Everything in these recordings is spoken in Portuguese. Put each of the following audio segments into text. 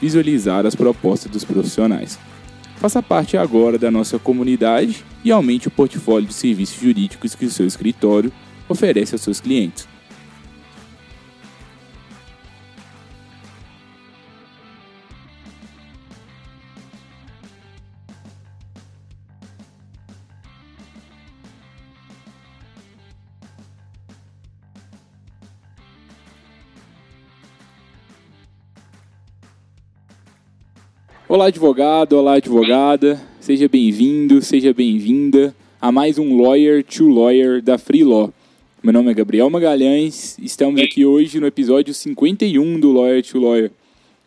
visualizar as propostas dos profissionais. Faça parte agora da nossa comunidade e aumente o portfólio de serviços jurídicos que o seu escritório oferece aos seus clientes. Olá, advogado, olá, advogada. Seja bem-vindo, seja bem-vinda a mais um Lawyer to Lawyer da Free Law. Meu nome é Gabriel Magalhães. Estamos aqui hoje no episódio 51 do Lawyer to Lawyer.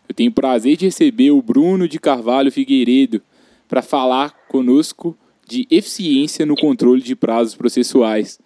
Eu tenho o prazer de receber o Bruno de Carvalho Figueiredo para falar conosco de eficiência no controle de prazos processuais.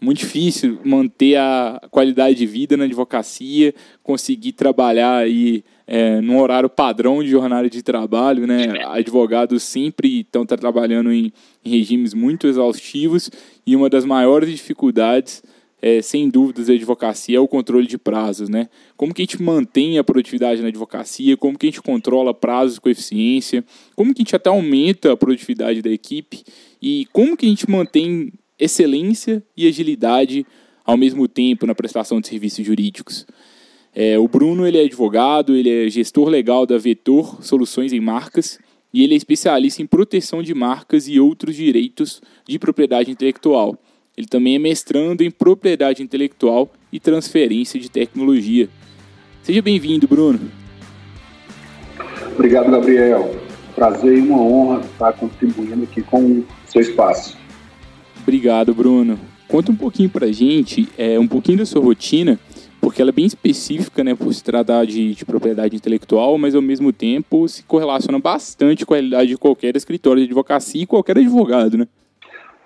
Muito difícil manter a qualidade de vida na advocacia, conseguir trabalhar aí é, num horário padrão de jornada de trabalho, né? Advogados sempre estão trabalhando em, em, regimes muito exaustivos e uma das maiores dificuldades, é, sem dúvidas, da advocacia é o controle de prazos, né? Como que a gente mantém a produtividade na advocacia, como que a gente controla prazos com eficiência, como que a gente até aumenta a produtividade da equipe e como que a gente mantém excelência e agilidade ao mesmo tempo na prestação de serviços jurídicos. É, o Bruno ele é advogado, ele é gestor legal da Vetor Soluções em Marcas e ele é especialista em proteção de marcas e outros direitos de propriedade intelectual. Ele também é mestrando em propriedade intelectual e transferência de tecnologia. Seja bem-vindo, Bruno. Obrigado, Gabriel. Prazer e uma honra estar contribuindo aqui com o seu espaço. Obrigado, Bruno. Conta um pouquinho para a gente, é, um pouquinho da sua rotina porque ela é bem específica, né, por se tratar de, de, propriedade intelectual, mas ao mesmo tempo se correlaciona bastante com a realidade de qualquer escritório de advocacia e qualquer advogado, né?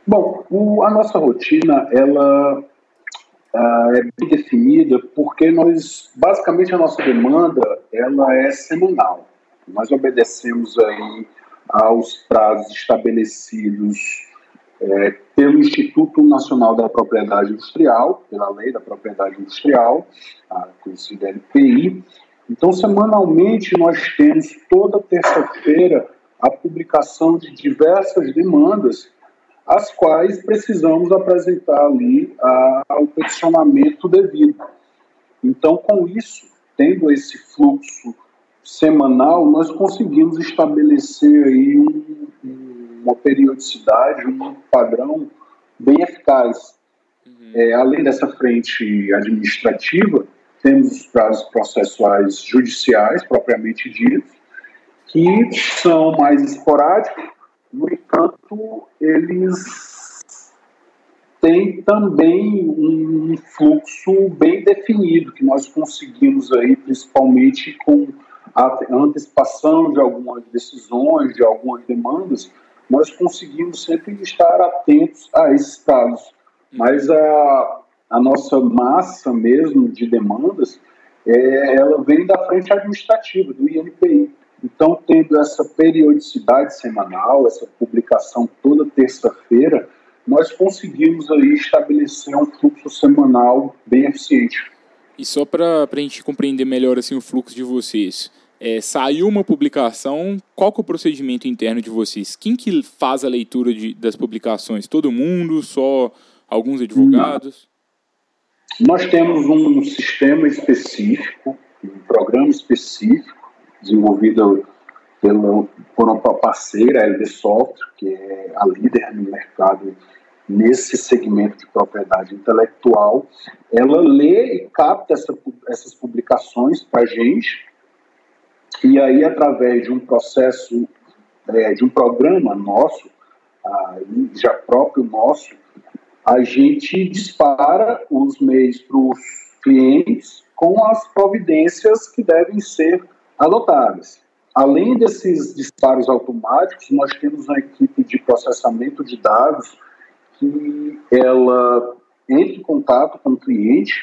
Bom, o, a nossa rotina, ela uh, é bem definida porque nós, basicamente a nossa demanda, ela é semanal. Nós obedecemos aí aos prazos estabelecidos é, pelo Instituto Nacional da Propriedade Industrial, pela Lei da Propriedade Industrial, a conhecida LPI. Então, semanalmente, nós temos toda terça-feira a publicação de diversas demandas, as quais precisamos apresentar ali a, ao peticionamento devido. Então, com isso, tendo esse fluxo semanal, nós conseguimos estabelecer aí um, um uma periodicidade, um padrão bem eficaz. Uhum. É, além dessa frente administrativa, temos os prazos processuais judiciais, propriamente ditos, que são mais esporádicos, no entanto, eles têm também um fluxo bem definido, que nós conseguimos aí, principalmente com a antecipação de algumas decisões, de algumas demandas, nós conseguimos sempre estar atentos a esses casos. Mas a, a nossa massa mesmo de demandas, é, ela vem da frente administrativa, do INPI. Então, tendo essa periodicidade semanal, essa publicação toda terça-feira, nós conseguimos aí estabelecer um fluxo semanal bem eficiente. E só para a gente compreender melhor assim, o fluxo de vocês, é, saiu uma publicação, qual que é o procedimento interno de vocês? Quem que faz a leitura de, das publicações? Todo mundo? Só alguns advogados? Nós temos um sistema específico, um programa específico, desenvolvido pela, por uma parceira, a LD Software, que é a líder no mercado nesse segmento de propriedade intelectual, ela lê e capta essa, essas publicações para a gente, e aí, através de um processo, é, de um programa nosso, já próprio nosso, a gente dispara os meios para os clientes com as providências que devem ser adotadas. Além desses disparos automáticos, nós temos uma equipe de processamento de dados que ela entra em contato com o cliente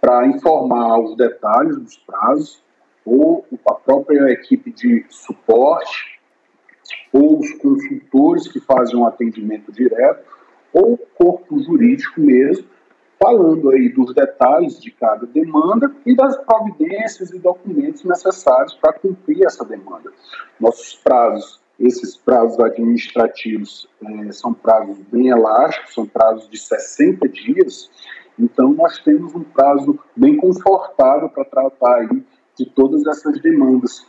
para informar os detalhes dos prazos, ou a própria equipe de suporte, ou os consultores que fazem um atendimento direto, ou o corpo jurídico mesmo, falando aí dos detalhes de cada demanda e das providências e documentos necessários para cumprir essa demanda. Nossos prazos, esses prazos administrativos, é, são prazos bem elásticos, são prazos de 60 dias, então nós temos um prazo bem confortável para tratar aí de todas essas demandas.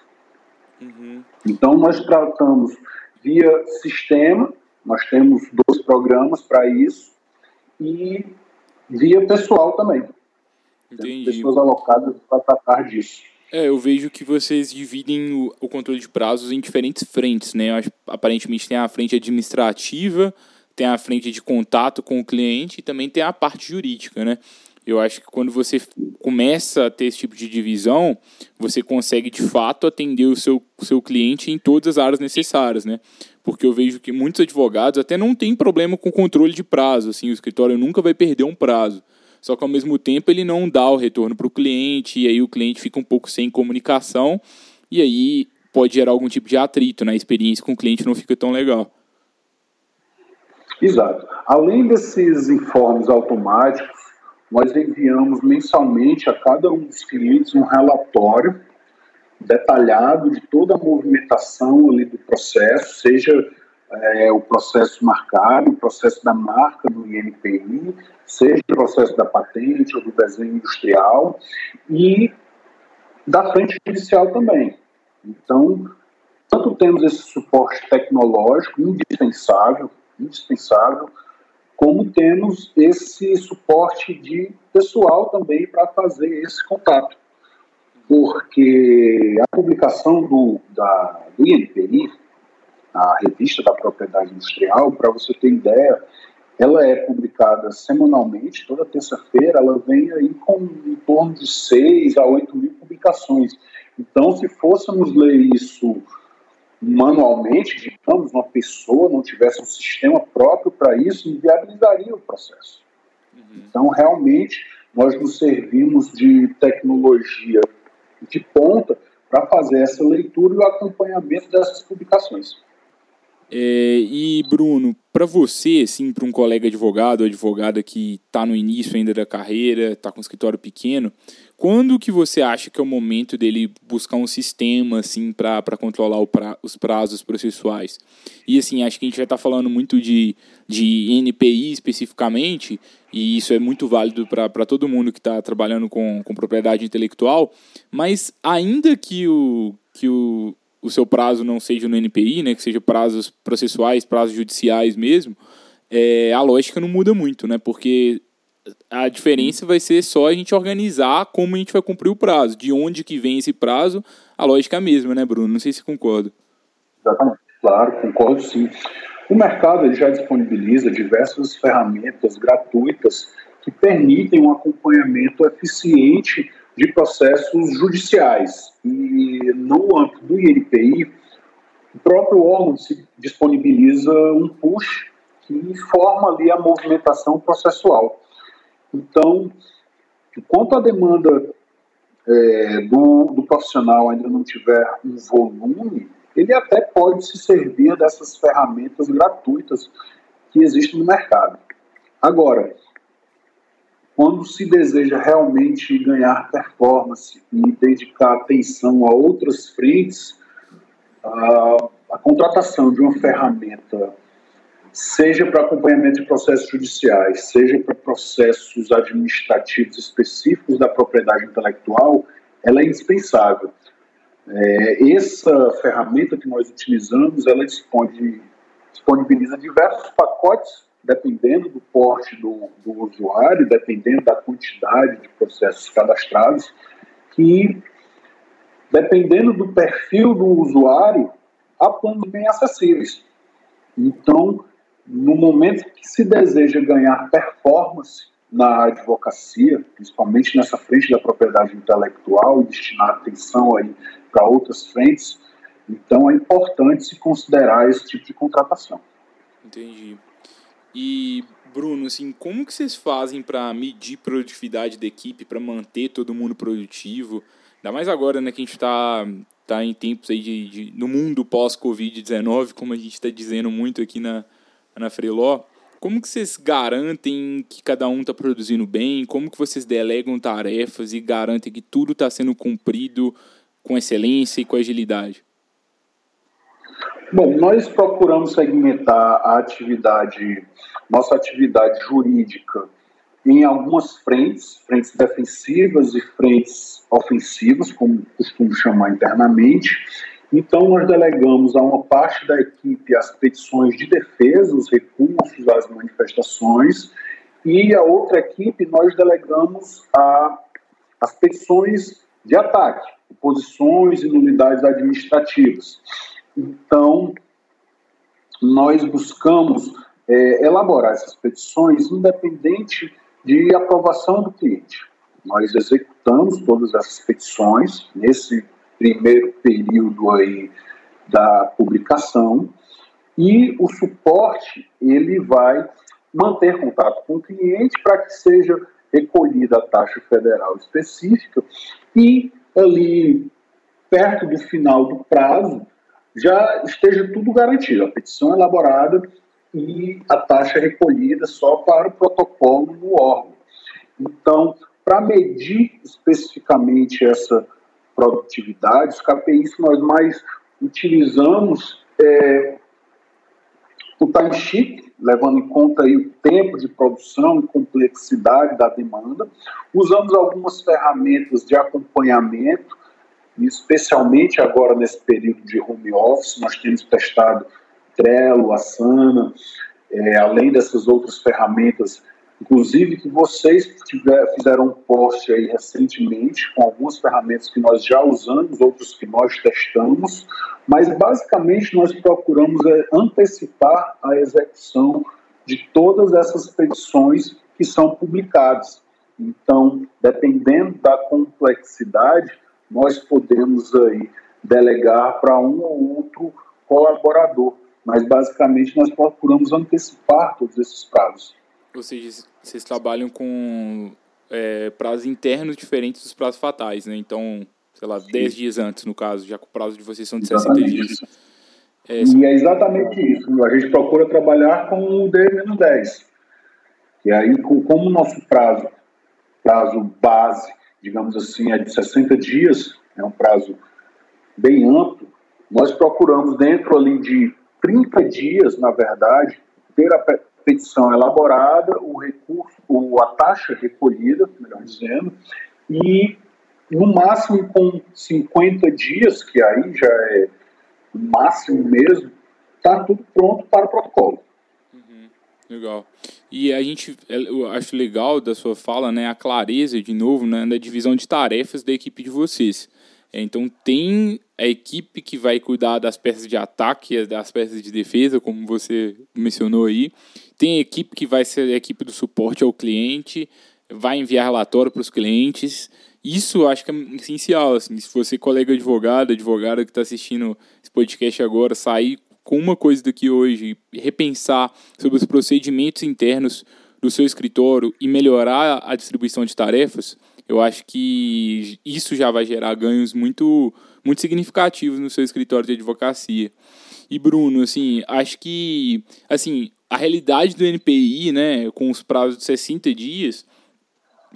Uhum. Então nós tratamos via sistema, nós temos dois programas para isso, e via pessoal também. Entendi. Pessoas alocadas para tratar disso. É, eu vejo que vocês dividem o, o, controle de prazos em diferentes frentes, né? Acho, aparentemente tem a frente administrativa, tem a frente de contato com o cliente e também tem a parte jurídica, né? Eu acho que quando você começa a ter esse tipo de divisão, você consegue de fato atender o seu, seu cliente em todas as áreas necessárias, né? Porque eu vejo que muitos advogados até não têm problema com controle de prazo, assim, o escritório nunca vai perder um prazo. Só que ao mesmo tempo ele não dá o retorno para o cliente, e aí o cliente fica um pouco sem comunicação, e aí pode gerar algum tipo de atrito, né? experiência com o cliente não fica tão legal. Exato. Além desses informes automáticos, nós enviamos mensalmente a cada um dos clientes um relatório detalhado de toda a movimentação ali do processo, seja é, o processo marcado, o processo da marca do INPI, seja o processo da patente ou do desenho industrial e da frente judicial também. Então, tanto temos esse suporte tecnológico indispensável, indispensável, como temos esse suporte de pessoal também para fazer esse contato. Porque a publicação do, da, do INPI, a revista da propriedade industrial, para você ter ideia, ela é publicada semanalmente, toda terça-feira, ela vem aí com em torno de 6 a 8 mil publicações. Então, se fôssemos ler isso manualmente, digamos, uma pessoa não tivesse um sistema próprio para isso, inviabilizaria o processo. Uhum. Então, realmente, nós nos servimos de tecnologia de ponta para fazer essa leitura e o acompanhamento dessas publicações. É, e Bruno, para você, assim, para um colega advogado advogada que está no início ainda da carreira, está com um escritório pequeno, quando que você acha que é o momento dele buscar um sistema assim para controlar pra, os prazos processuais? E assim, acho que a gente já está falando muito de, de NPI especificamente, e isso é muito válido para todo mundo que está trabalhando com, com propriedade intelectual, mas ainda que o, que o, o seu prazo não seja no NPI, né, que seja prazos processuais, prazos judiciais mesmo, é, a lógica não muda muito, né? Porque a diferença vai ser só a gente organizar como a gente vai cumprir o prazo. De onde que vem esse prazo, a lógica é a mesma, né, Bruno? Não sei se concorda. Exatamente. Claro, concordo sim. O mercado ele já disponibiliza diversas ferramentas gratuitas que permitem um acompanhamento eficiente de processos judiciais. E no âmbito do INPI, o próprio órgão disponibiliza um push que informa ali a movimentação processual. Então, enquanto a demanda é, do, do profissional ainda não tiver um volume, ele até pode se servir dessas ferramentas gratuitas que existem no mercado. Agora, quando se deseja realmente ganhar performance e dedicar atenção a outras frentes, a, a contratação de uma ferramenta, seja para acompanhamento de processos judiciais, seja para processos administrativos específicos da propriedade intelectual, ela é indispensável. É, essa ferramenta que nós utilizamos, ela disponibiliza diversos pacotes, dependendo do porte do, do usuário, dependendo da quantidade de processos cadastrados, que, dependendo do perfil do usuário, há planos bem acessíveis. Então, no momento que se deseja ganhar performance na advocacia, principalmente nessa frente da propriedade intelectual e destinar atenção aí para outras frentes, então é importante se considerar esse tipo de contratação. Entendi. E Bruno, assim, como que vocês fazem para medir produtividade da equipe, para manter todo mundo produtivo? Ainda mais agora, né, que a gente está tá em tempos aí de, de no mundo pós-Covid-19, como a gente está dizendo muito aqui na, na Freeló. Como que vocês garantem que cada um está produzindo bem? Como que vocês delegam tarefas e garantem que tudo está sendo cumprido com excelência e com agilidade? Bom, nós procuramos segmentar a atividade, nossa atividade jurídica em algumas frentes, frentes defensivas e frentes ofensivas, como costumo chamar internamente, então, nós delegamos a uma parte da equipe as petições de defesa, os recursos, as manifestações, e a outra equipe nós delegamos a, as petições de ataque, oposições e nulidades administrativas. Então, nós buscamos é, elaborar essas petições independente de aprovação do cliente. Nós executamos todas essas petições nesse primeiro período aí da publicação e o suporte ele vai manter contato com o cliente para que seja recolhida a taxa federal específica e ali perto do final do prazo já esteja tudo garantido, a petição elaborada e a taxa recolhida só para o protocolo no órgão. Então, para medir especificamente essa produtividade, os KPIs nós mais utilizamos é o timesheet, levando em conta aí o tempo de produção e complexidade da demanda. Usamos algumas ferramentas de acompanhamento, especialmente agora nesse período de home office, nós temos testado Trello, Asana, é, além dessas outras ferramentas Inclusive que vocês tiver, fizeram um post aí recentemente com algumas ferramentas que nós já usamos, outros que nós testamos, mas basicamente nós procuramos é, antecipar a execução de todas essas petições que são publicadas. Então, dependendo da complexidade, nós podemos aí delegar para um ou outro colaborador, mas basicamente nós procuramos antecipar todos esses prazos. Ou seja, vocês trabalham com é, prazos internos diferentes dos prazos fatais, né? Então, sei lá, Sim. 10 dias antes, no caso, já que o prazo de vocês são de exatamente 60 dias. É, e é exatamente isso. A gente procura trabalhar com o D-10. E aí, como o nosso prazo, prazo base, digamos assim, é de 60 dias, é um prazo bem amplo, nós procuramos dentro ali de 30 dias, na verdade, ter a petição elaborada, o recurso, ou a taxa recolhida, melhor dizendo, e no máximo com 50 dias, que aí já é o máximo mesmo, está tudo pronto para o protocolo. Legal. E a gente, eu acho legal da sua fala, né, a clareza, de novo, né, da divisão de tarefas da equipe de vocês. Então tem a equipe que vai cuidar das peças de ataque, das peças de defesa, como você mencionou aí. Tem a equipe que vai ser a equipe do suporte ao cliente, vai enviar relatório para os clientes. Isso acho que é essencial. Assim, se você, colega advogado, advogada que está assistindo esse podcast agora, sair com uma coisa daqui hoje, repensar sobre os procedimentos internos do seu escritório e melhorar a distribuição de tarefas, eu acho que isso já vai gerar ganhos muito, muito significativos no seu escritório de advocacia. E Bruno, assim, acho que assim, a realidade do NPI, né, com os prazos de 60 dias,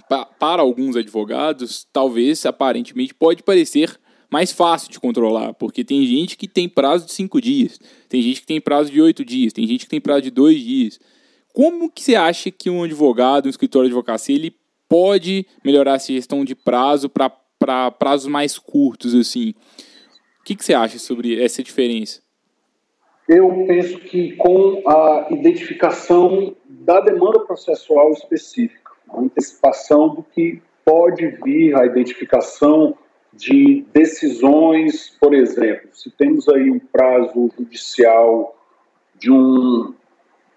pa para alguns advogados, talvez aparentemente pode parecer mais fácil de controlar, porque tem gente que tem prazo de 5 dias, tem gente que tem prazo de 8 dias, tem gente que tem prazo de 2 dias. Como que você acha que um advogado, um escritório de advocacia, ele pode melhorar essa gestão de prazo para prazos mais curtos, assim. que, que você acha sobre essa diferença? Eu penso que com a identificação da demanda processual específica, a antecipação do que pode vir, a identificação de decisões, por exemplo, se temos aí um prazo judicial de um,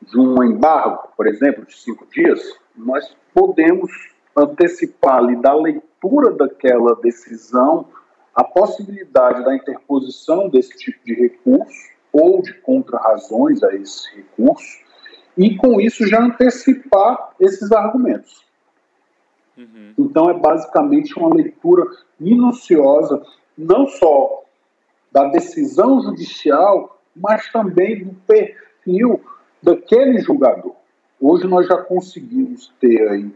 de um embargo, por exemplo, de cinco dias, nós podemos antecipar ali da leitura daquela decisão a possibilidade da interposição desse tipo de recurso ou de contrarrazões a esse recurso e com isso já antecipar esses argumentos. Uhum. Então é basicamente uma leitura minuciosa, não só da decisão judicial, mas também do perfil daquele julgador. Hoje nós já conseguimos ter aí,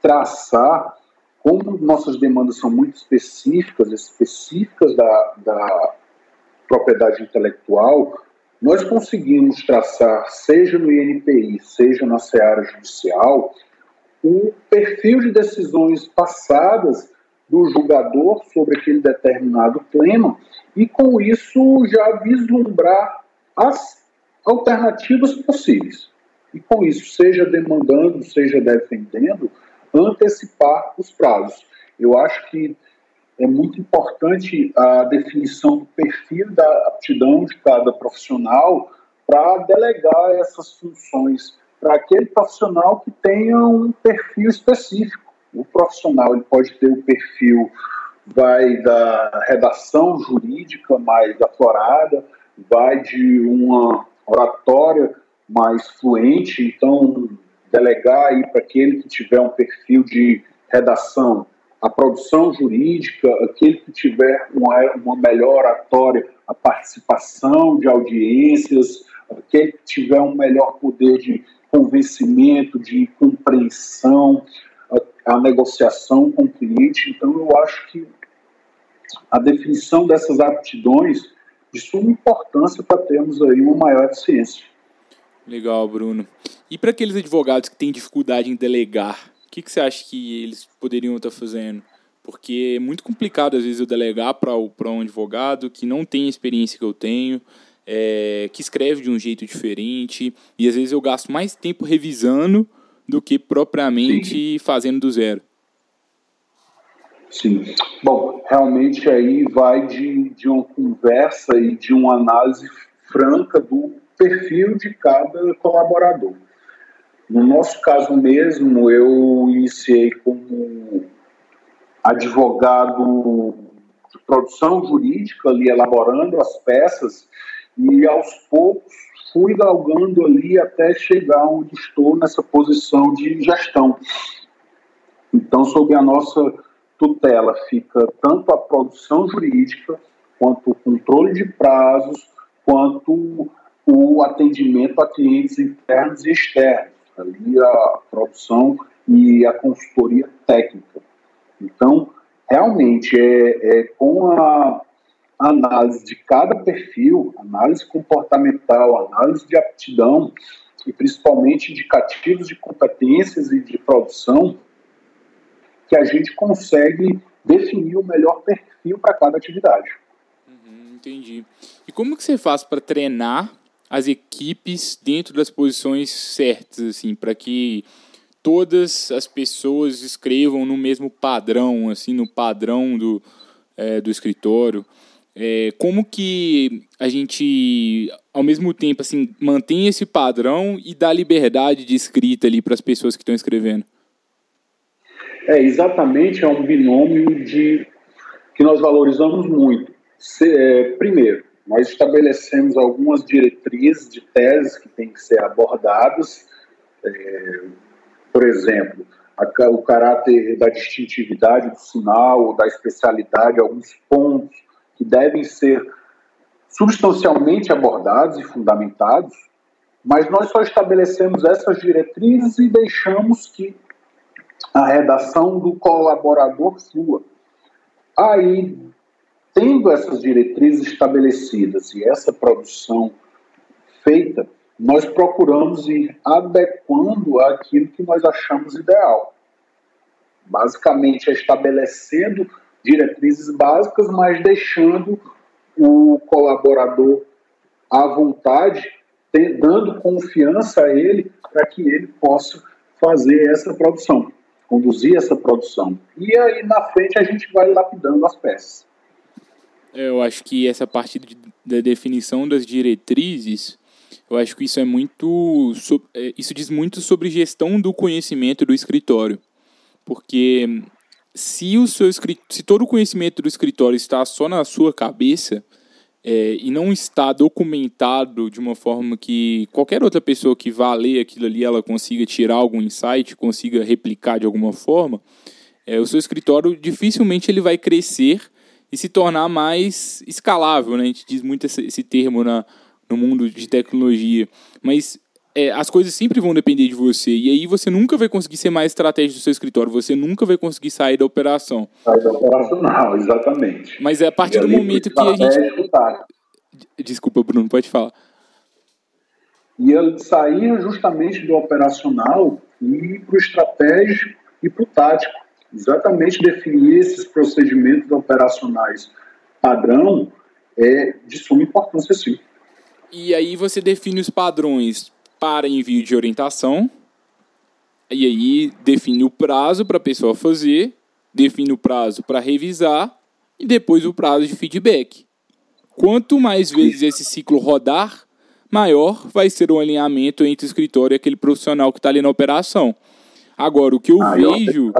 traçar, como nossas demandas são muito específicas, específicas da, da propriedade intelectual, nós conseguimos traçar, seja no INPI, seja na seara judicial, o perfil de decisões passadas do julgador sobre aquele determinado tema e, com isso, já vislumbrar as alternativas possíveis. E, com isso, seja demandando, seja defendendo, antecipar os prazos. Eu acho que é muito importante a definição do perfil da aptidão de cada profissional para delegar essas funções para aquele profissional que tenha um perfil específico. O profissional ele pode ter o perfil vai da redação jurídica mais aflorada, vai de uma oratória mais fluente, então delegar aí para aquele que tiver um perfil de redação a produção jurídica, aquele que tiver uma, uma melhor oratória, a participação de audiências, aquele que tiver um melhor poder de convencimento, de compreensão, a, a negociação com o cliente. Então, eu acho que a definição dessas aptidões de suma importância para termos aí uma maior eficiência. Legal, Bruno. E para aqueles advogados que têm dificuldade em delegar, o que, que você acha que eles poderiam estar fazendo? Porque é muito complicado, às vezes, eu delegar para um advogado que não tem a experiência que eu tenho, é, que escreve de um jeito diferente, e às vezes eu gasto mais tempo revisando do que propriamente Sim. fazendo do zero. Sim. Bom, realmente aí vai de, de uma conversa e de uma análise franca do perfil de cada colaborador. No nosso caso mesmo, eu iniciei como advogado de produção jurídica, ali elaborando as peças, e aos poucos fui galgando ali até chegar onde estou nessa posição de gestão. Então, sob a nossa tutela fica tanto a produção jurídica, quanto o controle de prazos, quanto o atendimento a clientes internos e externos, ali a produção e a consultoria técnica. Então, realmente, é, é com a análise de cada perfil, análise comportamental, análise de aptidão e principalmente indicativos de competências e de produção, que a gente consegue definir o melhor perfil para cada atividade. Uhum, entendi. E como que você faz para treinar as equipes dentro das posições certas, assim, para que todas as pessoas escrevam no mesmo padrão, assim, no padrão do, é, do escritório? É, como que a gente, ao mesmo tempo, assim, mantém esse padrão e dá liberdade de escrita ali para as pessoas que estão escrevendo? É, exatamente, é um binômio de que nós valorizamos muito. Se, é, primeiro, nós estabelecemos algumas diretrizes de teses que têm que ser abordadas, é, por exemplo, a, o caráter da distintividade do sinal, da especialidade, alguns pontos que devem ser substancialmente abordados e fundamentados, mas nós só estabelecemos essas diretrizes e deixamos que a redação do colaborador flua. Aí, tendo essas diretrizes estabelecidas e essa produção feita, nós procuramos ir adequando aquilo que nós achamos ideal. Basicamente, estabelecendo diretrizes básicas, mas deixando o colaborador à vontade, dando confiança a ele para que ele possa fazer essa produção, conduzir essa produção. E aí na frente a gente vai lapidando as peças. Eu acho que essa parte de, da definição das diretrizes, eu acho que isso é muito, é, isso diz muito sobre gestão do conhecimento do escritório, porque se o seu se todo o conhecimento do escritório está só na sua cabeça é, e não está documentado de uma forma que qualquer outra pessoa que vá ler aquilo ali ela consiga tirar algum insight, consiga replicar de alguma forma, é, o seu escritório dificilmente ele vai crescer e se tornar mais escalável, né? A gente diz muito esse, esse termo na, no mundo de tecnologia, mas é, as coisas sempre vão depender de você. E aí você nunca vai conseguir ser mais estratégico do seu escritório, você nunca vai conseguir sair da operação. Sair da operacional, exatamente. Mas é a partir do momento que a gente. Tá. Desculpa, Bruno, pode falar. E ele sair justamente do operacional e ir para o estratégico e para o tático exatamente definir esses procedimentos operacionais padrão é de suma importância, sim. E aí você define os padrões para envio de orientação, e aí define o prazo para a pessoa fazer, define o prazo para revisar e depois o prazo de feedback. Quanto mais vezes esse ciclo rodar, maior vai ser o alinhamento entre o escritório e aquele profissional que está ali na operação. Agora, o que eu ah, vejo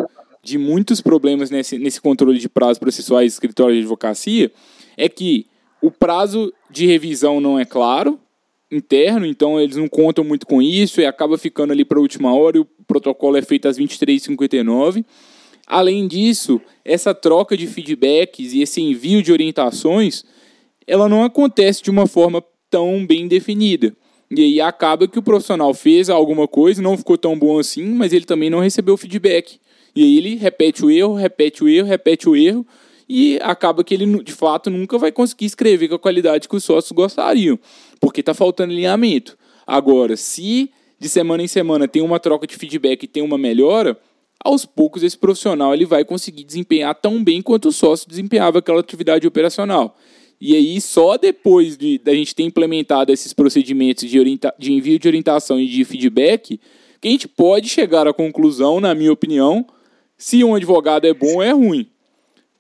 de muitos problemas nesse, nesse controle de prazos processuais de escritório de advocacia é que o prazo de revisão não é claro, interno, então eles não contam muito com isso e acaba ficando ali para a última hora e o protocolo é feito às 23h59. Além disso, essa troca de feedbacks e esse envio de orientações, ela não acontece de uma forma tão bem definida. E aí acaba que o profissional fez alguma coisa, não ficou tão bom assim, mas ele também não recebeu feedback. E aí ele repete o erro, repete o erro, repete o erro, e acaba que ele, de fato, nunca vai conseguir escrever com a qualidade que os sócios gostariam, porque está faltando alinhamento. Agora, se de semana em semana tem uma troca de feedback e tem uma melhora, aos poucos esse profissional ele vai conseguir desempenhar tão bem quanto o sócio desempenhava aquela atividade operacional. E aí, só depois de da gente ter implementado esses procedimentos de, de envio de orientação e de feedback, que a gente pode chegar à conclusão, na minha opinião, se um advogado é bom ou é ruim.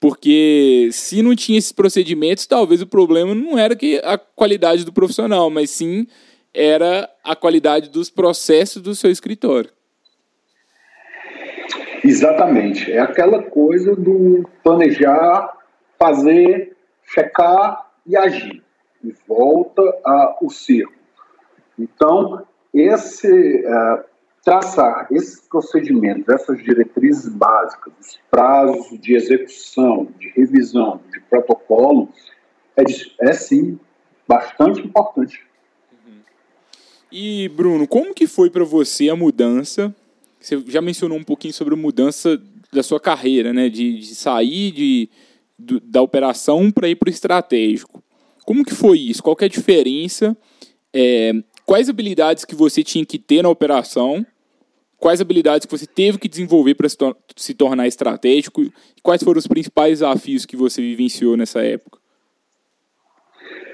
Porque se não tinha esses procedimentos, talvez o problema não era que a qualidade do profissional, mas sim era a qualidade dos processos do seu escritório. Exatamente. É aquela coisa do planejar, fazer, checar e agir. E volta ao circo. Então, esse, uh, traçar esses procedimentos, essas diretrizes básicas, os prazos de execução, de revisão, de protocolo, é, é sim bastante importante. Uhum. E Bruno, como que foi para você a mudança? Você já mencionou um pouquinho sobre a mudança da sua carreira, né? De, de sair de, do, da operação para ir para o estratégico. Como que foi isso? Qual é a diferença? É, quais habilidades que você tinha que ter na operação quais habilidades que você teve que desenvolver para se, tor se, tornar estratégico e quais foram os principais desafios que você vivenciou nessa época?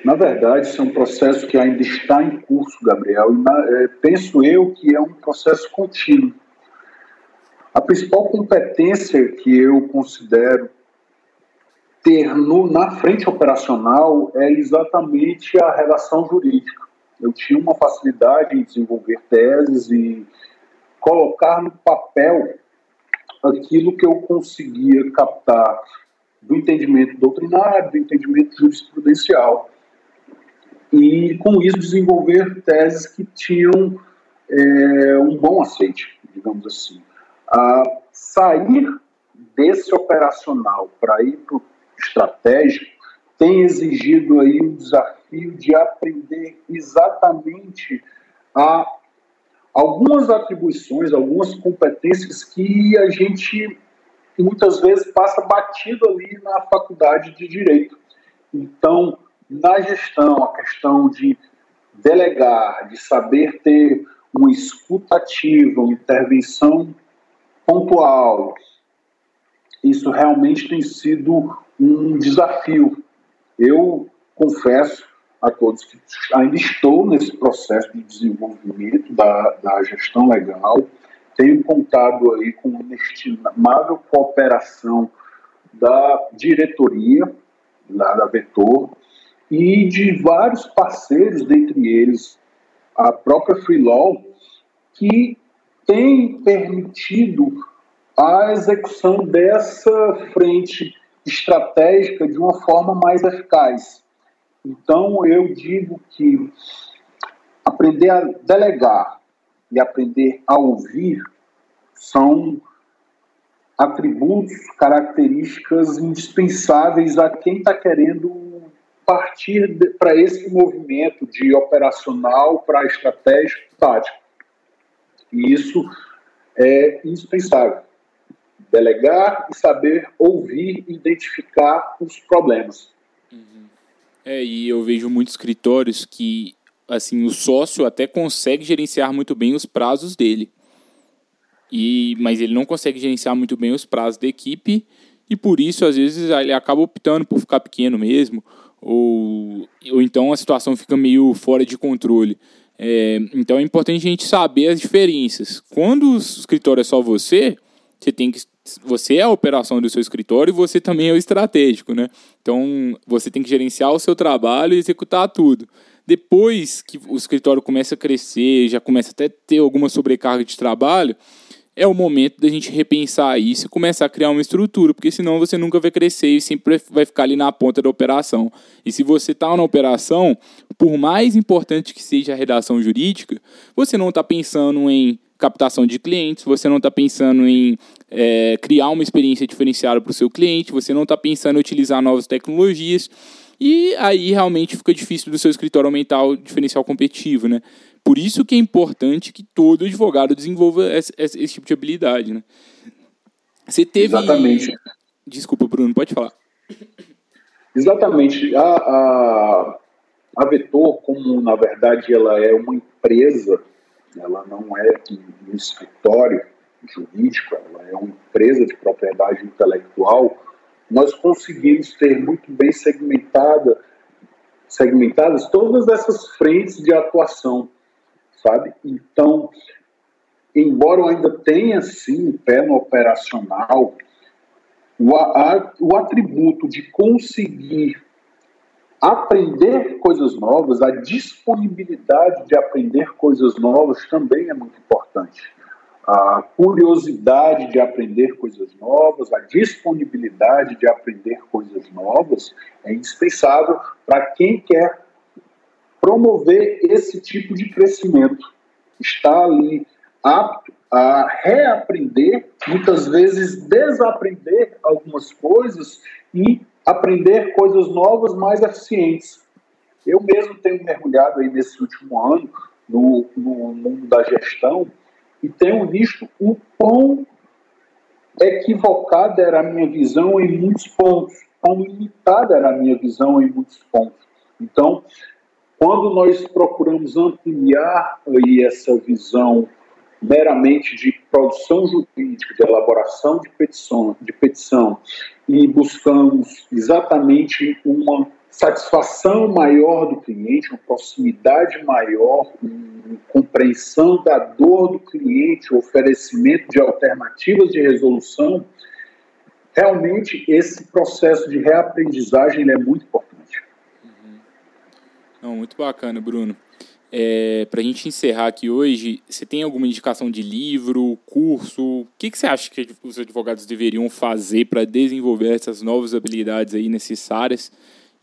Na verdade, isso é um processo que ainda está em curso, Gabriel, e na, é, penso eu que é um processo contínuo. A principal competência que eu considero ter no, na frente operacional é exatamente a relação jurídica. Eu tinha uma facilidade em desenvolver teses e colocar no papel aquilo que eu conseguia captar do entendimento doutrinário, do entendimento jurisprudencial. E, com isso, desenvolver teses que tinham é, um bom aceite, digamos assim. A sair desse operacional para ir para o estratégico tem exigido aí um desafio de aprender exatamente a algumas atribuições, algumas competências que a gente muitas vezes passa batido ali na faculdade de direito. Então, na gestão, a questão de delegar, de saber ter uma escutativa, uma intervenção pontual, isso realmente tem sido um desafio. Eu confesso a todos que ainda estou nesse processo de desenvolvimento da, da gestão legal, tenho contado aí com uma estimável cooperação da diretoria lá da Vetor e de vários parceiros, dentre eles a própria Freelaw, que tem permitido a execução dessa frente estratégica de uma forma mais eficaz. Então, eu digo que aprender a delegar e aprender a ouvir são atributos, características indispensáveis a quem está querendo partir para esse movimento de operacional para estratégico tático. E isso é indispensável. Delegar e saber ouvir identificar os problemas. Uhum. É, e eu vejo muitos escritórios que assim o sócio até consegue gerenciar muito bem os prazos dele. E, mas ele não consegue gerenciar muito bem os prazos da equipe e por isso às vezes ele acaba optando por ficar pequeno mesmo ou, ou então a situação fica meio fora de controle. É, então é importante a gente saber as diferenças. Quando o escritório é só você, você tem que você é a operação do seu escritório e você também é o estratégico, né? Então você tem que gerenciar o seu trabalho e executar tudo. Depois que o escritório começa a crescer, já começa até a ter alguma sobrecarga de trabalho, é o momento da gente repensar isso e começar a criar uma estrutura, porque senão você nunca vai crescer e sempre vai ficar ali na ponta da operação. E se você está na operação, por mais importante que seja a redação jurídica, você não está pensando em captação de clientes, você não está pensando em é, criar uma experiência diferenciada para o seu cliente, você não está pensando em utilizar novas tecnologias. E aí realmente fica difícil do seu escritório aumentar o diferencial competitivo, né? Por isso que é importante que todo advogado desenvolva esse, esse tipo de habilidade, né? Você teve... Exatamente. Desculpa, Bruno, pode falar. Exatamente. A, a, a Vetor, como na verdade ela é uma empresa, ela não é um escritório jurídico, ela é uma empresa de propriedade intelectual, nós conseguimos ter muito bem segmentada, segmentadas todas essas frentes de atuação sabe? Então, embora eu ainda tenha, sim, pé no operacional, o, a, o atributo de conseguir aprender coisas novas, a disponibilidade de aprender coisas novas também é muito importante. A curiosidade de aprender coisas novas, a disponibilidade de aprender coisas novas é indispensável para quem quer promover esse tipo de crescimento. Está ali apto a reaprender, muitas vezes desaprender algumas coisas e aprender coisas novas mais eficientes. Eu mesmo tenho mergulhado aí nesse último ano no, no mundo da gestão e tenho visto o quão equivocada era a minha visão em muitos pontos, quão limitada era a minha visão em muitos pontos. Então, quando nós procuramos ampliar aí essa visão meramente de produção jurídica, de elaboração de petição, de petição e buscamos exatamente uma satisfação maior do cliente, uma proximidade maior, uma compreensão da dor do cliente, oferecimento de alternativas de resolução, realmente esse processo de reaprendizagem é muito importante. Não, muito bacana, Bruno. É, Para a gente encerrar aqui hoje, você tem alguma indicação de livro, curso? O que, que você acha que os advogados deveriam fazer para desenvolver essas novas habilidades aí necessárias?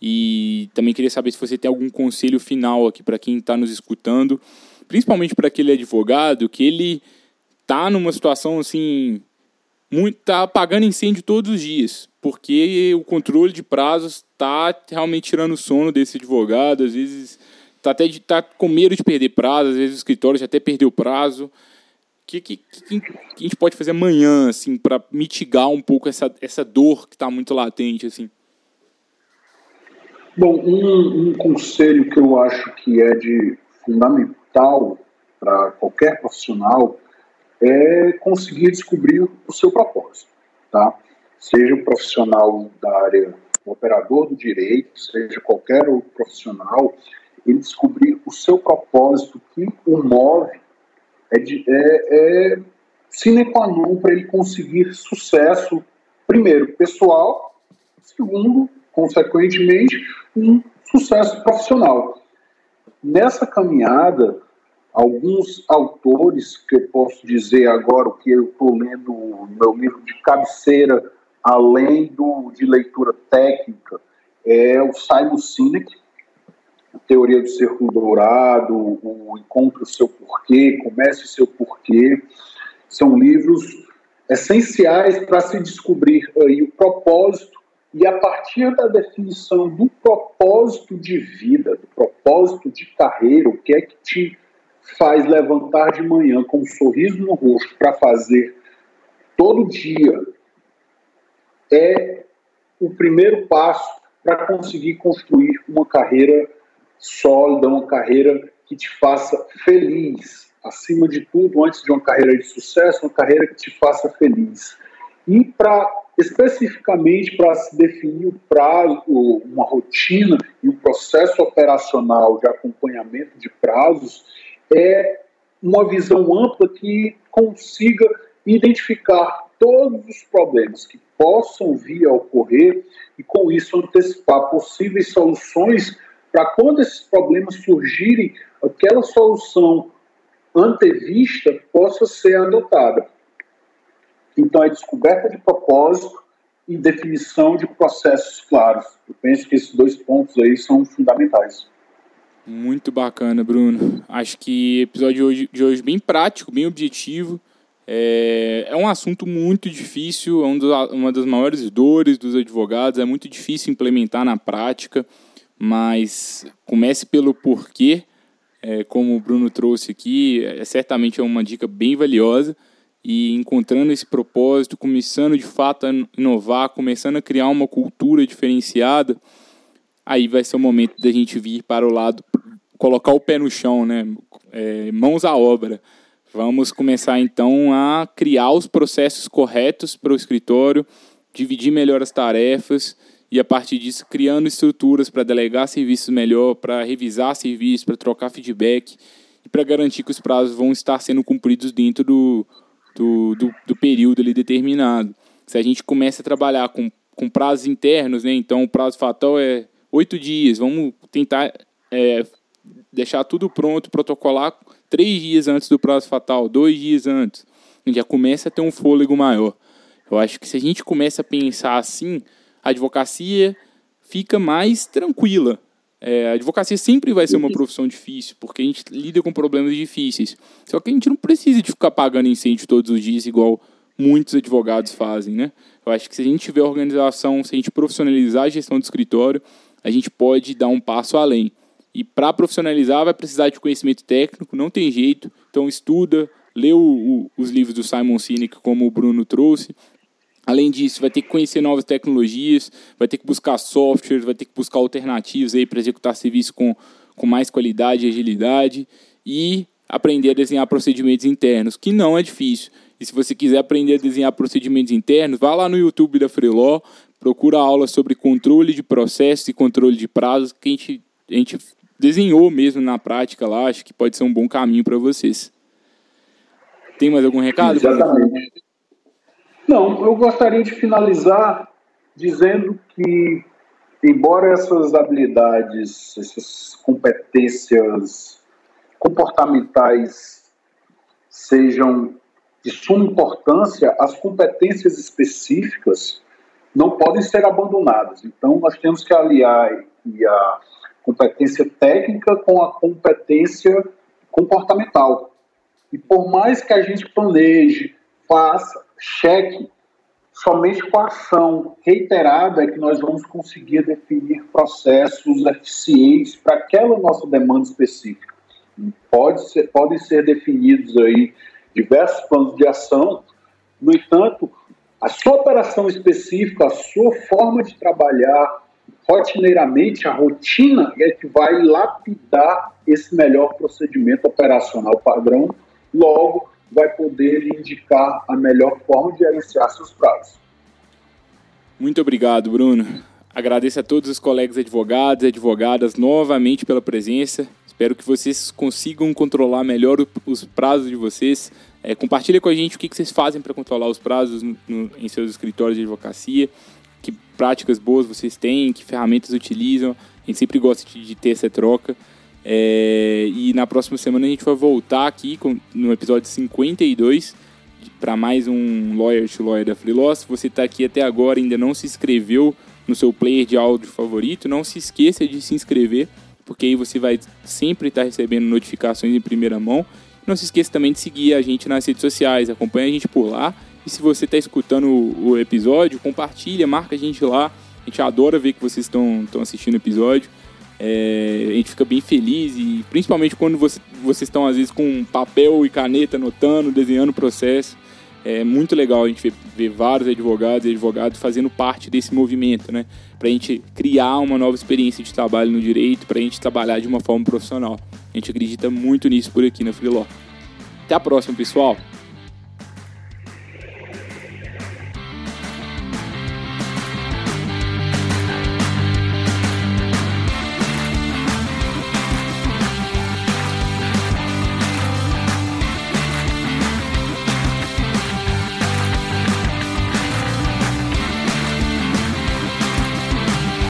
E também queria saber se você tem algum conselho final aqui para quem está nos escutando, principalmente para aquele advogado que ele está numa situação assim, muito, tá apagando incêndio todos os dias, porque o controle de prazos tá realmente tirando o sono desse advogado, às vezes tá até de, tá com medo de perder prazo, às vezes o escritório já até perdeu o prazo. O que, que, que, que, a gente pode fazer amanhã, assim, para mitigar um pouco essa, essa dor que está muito latente, assim? Bom, um, um conselho que eu acho que é de fundamental para qualquer profissional é conseguir descobrir o seu propósito, tá? Seja um profissional da área o operador do direito, seja qualquer profissional, ele descobrir o seu propósito que o move é, de, é, é sine qua non para ele conseguir sucesso, primeiro, pessoal, segundo, consequentemente, um sucesso profissional. Nessa caminhada, alguns autores que eu posso dizer agora, o que eu estou lendo no meu livro de cabeceira, além do de leitura técnica, é o Simon Sinek, Teoria do Círculo Dourado, o Encontre o Seu Porquê, Comece o Seu Porquê. São livros essenciais para se descobrir aí o propósito e a partir da definição do propósito de vida, do propósito de carreira, o que é que te faz levantar de manhã com um sorriso no rosto para fazer todo dia, é o primeiro passo para conseguir construir uma carreira sólida, uma carreira que te faça feliz. Acima de tudo, antes de uma carreira de sucesso, uma carreira que te faça feliz. E para especificamente para se definir o prazo, uma rotina e o um processo operacional de acompanhamento de prazos, é uma visão ampla que consiga identificar todos os problemas que possam vir a ocorrer e, com isso, antecipar possíveis soluções para quando esses problemas surgirem, aquela solução antevista possa ser adotada. Então, é descoberta de propósito e definição de processos claros. Eu penso que esses dois pontos aí são fundamentais. Muito bacana, Bruno. Acho que episódio de hoje, de hoje bem prático, bem objetivo. É, é um assunto muito difícil, é um dos, uma das maiores dores dos advogados, é muito difícil implementar na prática, mas comece pelo porquê, é, como o Bruno trouxe aqui, é, certamente é uma dica bem valiosa e encontrando esse propósito, começando de fato a inovar, começando a criar uma cultura diferenciada, aí vai ser o momento da gente vir para o lado, colocar o pé no chão, né? É, mãos à obra. Vamos começar então a criar os processos corretos para o escritório, dividir melhor as tarefas e a partir disso criando estruturas para delegar serviços melhor, para revisar serviços, para trocar feedback e para garantir que os prazos vão estar sendo cumpridos dentro do, do, do, do período ali determinado. Se a gente começa a trabalhar com, com prazos internos, né, então o prazo fatal é oito dias, vamos tentar é, deixar tudo pronto, protocolar três dias antes do prazo fatal, dois dias antes. Já começa a ter um fôlego maior. Eu acho que se a gente começa a pensar assim, a advocacia fica mais tranquila. É, a advocacia sempre vai ser uma profissão difícil, porque a gente lida com problemas difíceis. Só que a gente não precisa de ficar apagando incêndio todos os dias, igual muitos advogados fazem, né? Eu acho que se a gente tiver organização, se a gente profissionalizar a gestão do escritório, a gente pode dar um passo além. E para profissionalizar, vai precisar de conhecimento técnico, não tem jeito. Então, estuda, lê o, o, os livros do Simon Sinek, como o Bruno trouxe, Além disso, vai ter que conhecer novas tecnologias, vai ter que buscar softwares, vai ter que buscar alternativas aí para executar serviço com, com mais qualidade e agilidade e aprender a desenhar procedimentos internos, que não é difícil. E se você quiser aprender a desenhar procedimentos internos, vá lá no YouTube da Freeló, procura aula sobre controle de processos e controle de prazos, que a gente, a gente desenhou mesmo na prática lá, acho que pode ser um bom caminho para vocês. Tem mais algum recado? Exatamente. Não, eu gostaria de finalizar dizendo que, embora essas habilidades, essas competências comportamentais sejam de suma importância, as competências específicas não podem ser abandonadas. Então, nós temos que aliar a competência técnica com a competência comportamental. E por mais que a gente planeje, faça, cheque, somente com a ação reiterada é que nós vamos conseguir definir processos eficientes para aquela nossa demanda específica. Pode ser, podem ser definidos aí diversos planos de ação, no entanto, a sua operação específica, a sua forma de trabalhar rotineiramente, a rotina é que vai lapidar esse melhor procedimento operacional padrão, logo vai poder lhe indicar a melhor forma de gerenciar seus prazos. Muito obrigado, Bruno. Agradeço a todos os colegas advogados e advogadas novamente pela presença. Espero que vocês consigam controlar melhor os prazos de vocês. É, compartilha com a gente o que, vocês fazem para controlar os prazos no, no, em seus escritórios de advocacia, que práticas boas vocês têm, que ferramentas utilizam. A gente sempre gosta de, de ter essa troca. É, e na próxima semana a gente vai voltar aqui com, no episódio 52 para mais um Lawyer to Lawyer da Freelaw. Se você está aqui até agora ainda não se inscreveu no seu player de áudio favorito, não se esqueça de se inscrever porque aí você vai sempre estar recebendo notificações em primeira mão. Não se esqueça também de seguir a gente nas redes sociais, acompanha a gente por lá. E se você está escutando o, episódio, compartilha, marca a gente lá. A gente adora ver que vocês estão assistindo o episódio. É, a gente fica bem feliz e principalmente quando você, vocês estão às vezes com papel e caneta anotando, desenhando o processo. É muito legal a gente ver, ver vários advogados e advogados fazendo parte desse movimento, né? Para a gente criar uma nova experiência de trabalho no direito, para a gente trabalhar de uma forma profissional. A gente acredita muito nisso por aqui na Freeló. Até a próxima, pessoal!